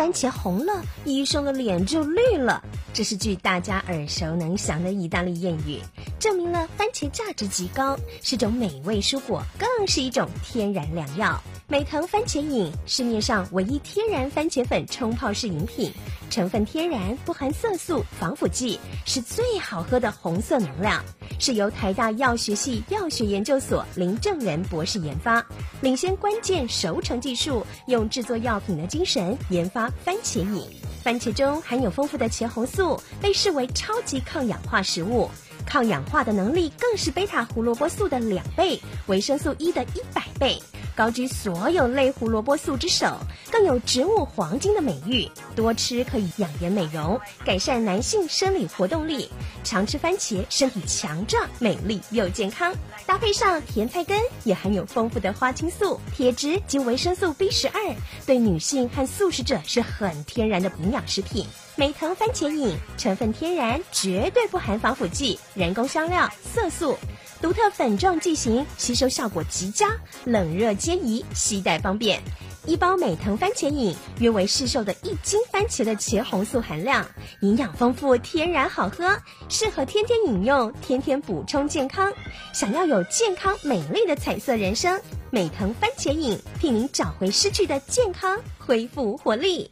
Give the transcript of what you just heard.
番茄红了，医生的脸就绿了。这是句大家耳熟能详的意大利谚语，证明了番茄价值极高，是种美味蔬果，更是一种天然良药。美藤番茄饮，市面上唯一天然番茄粉冲泡式饮品，成分天然，不含色素、防腐剂，是最好喝的红色能量。是由台大药学系药学研究所林正仁博士研发，领先关键熟成技术，用制作药品的精神研发番茄饮。番茄中含有丰富的茄红素，被视为超级抗氧化食物，抗氧化的能力更是贝塔胡萝卜素的两倍，维生素 E 的一百倍。高居所有类胡萝卜素之首，更有植物黄金的美誉。多吃可以养颜美容，改善男性生理活动力。常吃番茄，身体强壮、美丽又健康。搭配上甜菜根，也含有丰富的花青素、铁质及维生素 B 十二，对女性和素食者是很天然的营养食品。美藤番茄饮成分天然，绝对不含防腐剂、人工香料、色素。独特粉状剂型，吸收效果极佳，冷热皆宜，携带方便。一包美藤番茄饮约为市售的一斤番茄的茄红素含量，营养丰富，天然好喝，适合天天饮用，天天补充健康。想要有健康美丽的彩色人生，美藤番茄饮替您找回失去的健康，恢复活力。